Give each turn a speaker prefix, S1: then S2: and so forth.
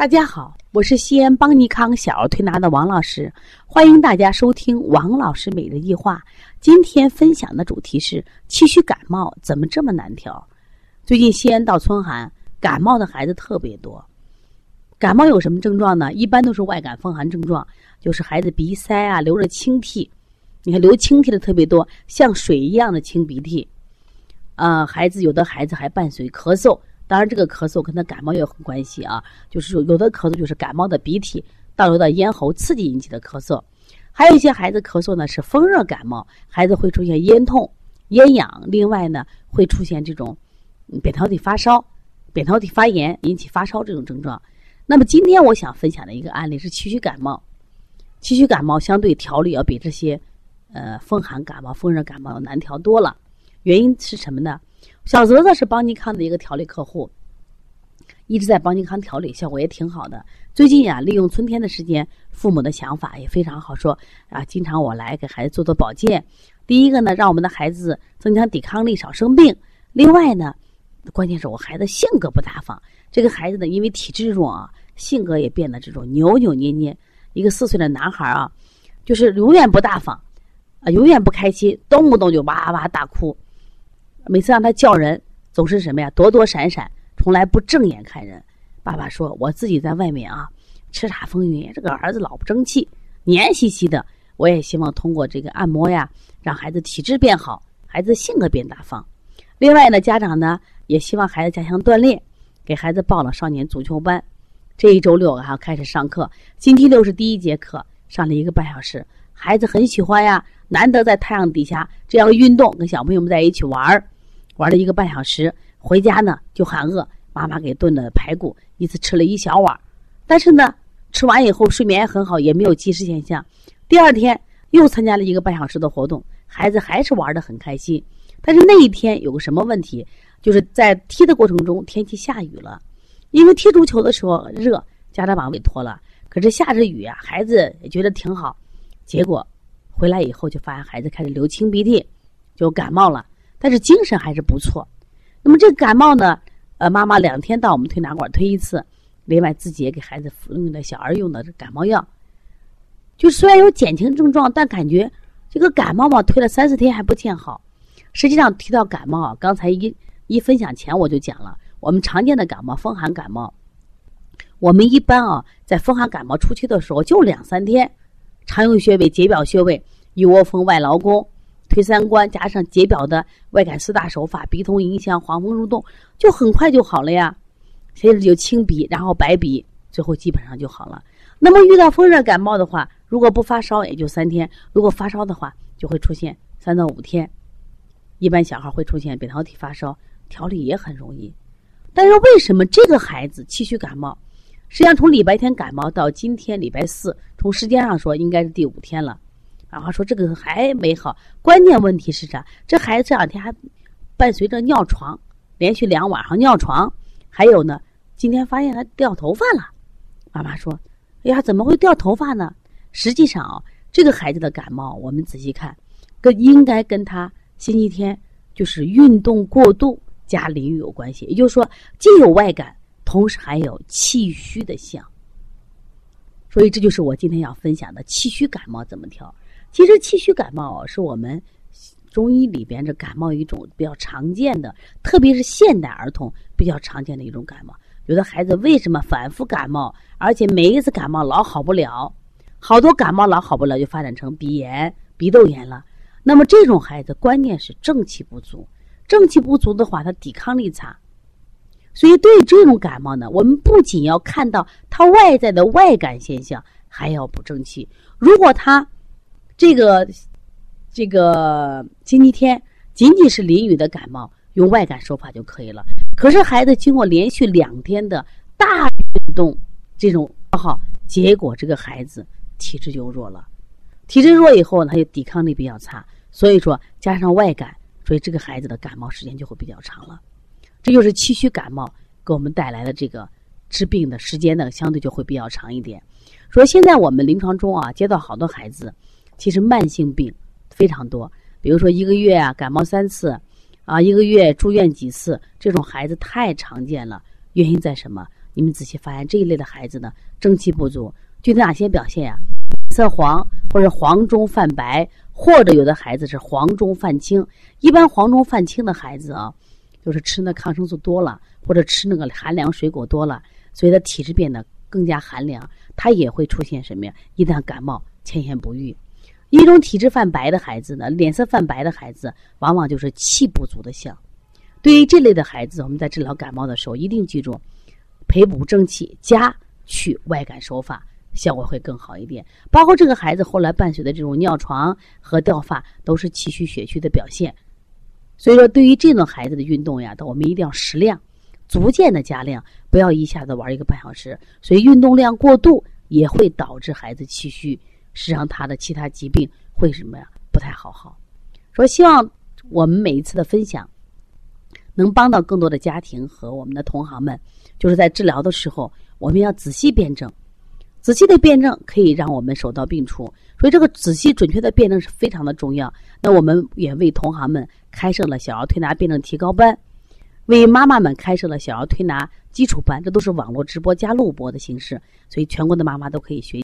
S1: 大家好，我是西安邦尼康小儿推拿的王老师，欢迎大家收听王老师每日一话。今天分享的主题是气虚感冒怎么这么难调？最近西安到春寒，感冒的孩子特别多。感冒有什么症状呢？一般都是外感风寒症状，就是孩子鼻塞啊，流着清涕。你看流清涕的特别多，像水一样的清鼻涕。啊，孩子有的孩子还伴随咳嗽。当然，这个咳嗽跟他感冒也有关系啊。就是，有的咳嗽就是感冒的鼻涕倒流到咽喉，刺激引起的咳嗽；还有一些孩子咳嗽呢是风热感冒，孩子会出现咽痛、咽痒。另外呢，会出现这种扁桃体发烧、扁桃体发炎引起发烧这种症状。那么今天我想分享的一个案例是气虚感冒。气虚感冒相对调理要比这些呃风寒感冒、风热感冒要难调多了。原因是什么呢？小泽泽是邦尼康的一个调理客户，一直在邦尼康调理，效果也挺好的。最近呀，利用春天的时间，父母的想法也非常好，说啊，经常我来给孩子做做保健。第一个呢，让我们的孩子增强抵抗力，少生病；另外呢，关键是我孩子性格不大方。这个孩子呢，因为体质弱啊，性格也变得这种扭扭捏捏。一个四岁的男孩啊，就是永远不大方，啊，永远不开心，动不动就哇哇大哭。每次让他叫人，总是什么呀？躲躲闪闪，从来不正眼看人。爸爸说：“我自己在外面啊，叱咤风云，这个儿子老不争气，黏兮兮的。我也希望通过这个按摩呀，让孩子体质变好，孩子性格变大方。另外呢，家长呢也希望孩子加强锻炼，给孩子报了少年足球班。这一周六还要开始上课，星期六是第一节课，上了一个半小时，孩子很喜欢呀。难得在太阳底下这样运动，跟小朋友们在一起玩儿。”玩了一个半小时，回家呢就喊饿，妈妈给炖的排骨，一次吃了一小碗，但是呢，吃完以后睡眠也很好，也没有积食现象。第二天又参加了一个半小时的活动，孩子还是玩的很开心。但是那一天有个什么问题，就是在踢的过程中天气下雨了，因为踢足球的时候热，家长把委托了，可是下着雨啊，孩子也觉得挺好，结果回来以后就发现孩子开始流清鼻涕，就感冒了。但是精神还是不错，那么这个感冒呢？呃，妈妈两天到我们推拿馆推一次，另外自己也给孩子服用的小儿用的感冒药。就虽然有减轻症状，但感觉这个感冒嘛，推了三四天还不见好。实际上提到感冒啊，刚才一一分享前我就讲了，我们常见的感冒，风寒感冒，我们一般啊，在风寒感冒初期的时候就两三天，常用穴位解表穴位，一窝蜂、外劳宫。推三关加上解表的外感四大手法，鼻通迎香，黄风入洞，就很快就好了呀。接着就清鼻，然后白鼻，最后基本上就好了。那么遇到风热感冒的话，如果不发烧也就三天；如果发烧的话，就会出现三到五天。一般小孩会出现扁桃体发烧，调理也很容易。但是为什么这个孩子气虚感冒？实际上从礼拜天感冒到今天礼拜四，从时间上说应该是第五天了。然后说这个还没好，关键问题是啥？这孩子这两天还伴随着尿床，连续两晚上尿床，还有呢，今天发现他掉头发了。妈妈说：“哎呀，怎么会掉头发呢？”实际上啊，这个孩子的感冒，我们仔细看，跟应该跟他星期天就是运动过度加淋雨有关系。也就是说，既有外感，同时还有气虚的象。所以这就是我今天要分享的气虚感冒怎么调。其实气虚感冒是我们中医里边这感冒一种比较常见的，特别是现代儿童比较常见的一种感冒。有的孩子为什么反复感冒，而且每一次感冒老好不了，好多感冒老好不了就发展成鼻炎、鼻窦炎了。那么这种孩子关键是正气不足，正气不足的话，他抵抗力差。所以对这种感冒呢，我们不仅要看到它外在的外感现象，还要补正气。如果他这个这个星期天仅仅是淋雨的感冒，用外感手法就可以了。可是孩子经过连续两天的大运动，这种消耗，结果这个孩子体质就弱了。体质弱以后呢，他就抵抗力比较差。所以说加上外感，所以这个孩子的感冒时间就会比较长了。这就是气虚感冒给我们带来的这个治病的时间呢，相对就会比较长一点。说现在我们临床中啊，接到好多孩子。其实慢性病非常多，比如说一个月啊感冒三次，啊一个月住院几次，这种孩子太常见了。原因在什么？你们仔细发现这一类的孩子呢，正气不足，具体哪些表现呀？色黄或者黄中泛白，或者有的孩子是黄中泛青。一般黄中泛青的孩子啊，就是吃那抗生素多了，或者吃那个寒凉水果多了，所以他体质变得更加寒凉，他也会出现什么呀？一旦感冒，千言不愈。一种体质泛白的孩子呢，脸色泛白的孩子，往往就是气不足的象。对于这类的孩子，我们在治疗感冒的时候，一定记住培补正气加去外感手法，效果会更好一点。包括这个孩子后来伴随的这种尿床和掉发，都是气虚血虚的表现。所以说，对于这种孩子的运动呀，我们一定要适量、逐渐的加量，不要一下子玩一个半小时。所以运动量过度也会导致孩子气虚。实际上，他的其他疾病会什么呀？不太好好。说希望我们每一次的分享，能帮到更多的家庭和我们的同行们。就是在治疗的时候，我们要仔细辩证，仔细的辩证可以让我们手到病除。所以，这个仔细准确的辩证是非常的重要。那我们也为同行们开设了小儿推拿辩证提高班，为妈妈们开设了小儿推拿基础班，这都是网络直播加录播的形式，所以全国的妈妈都可以学。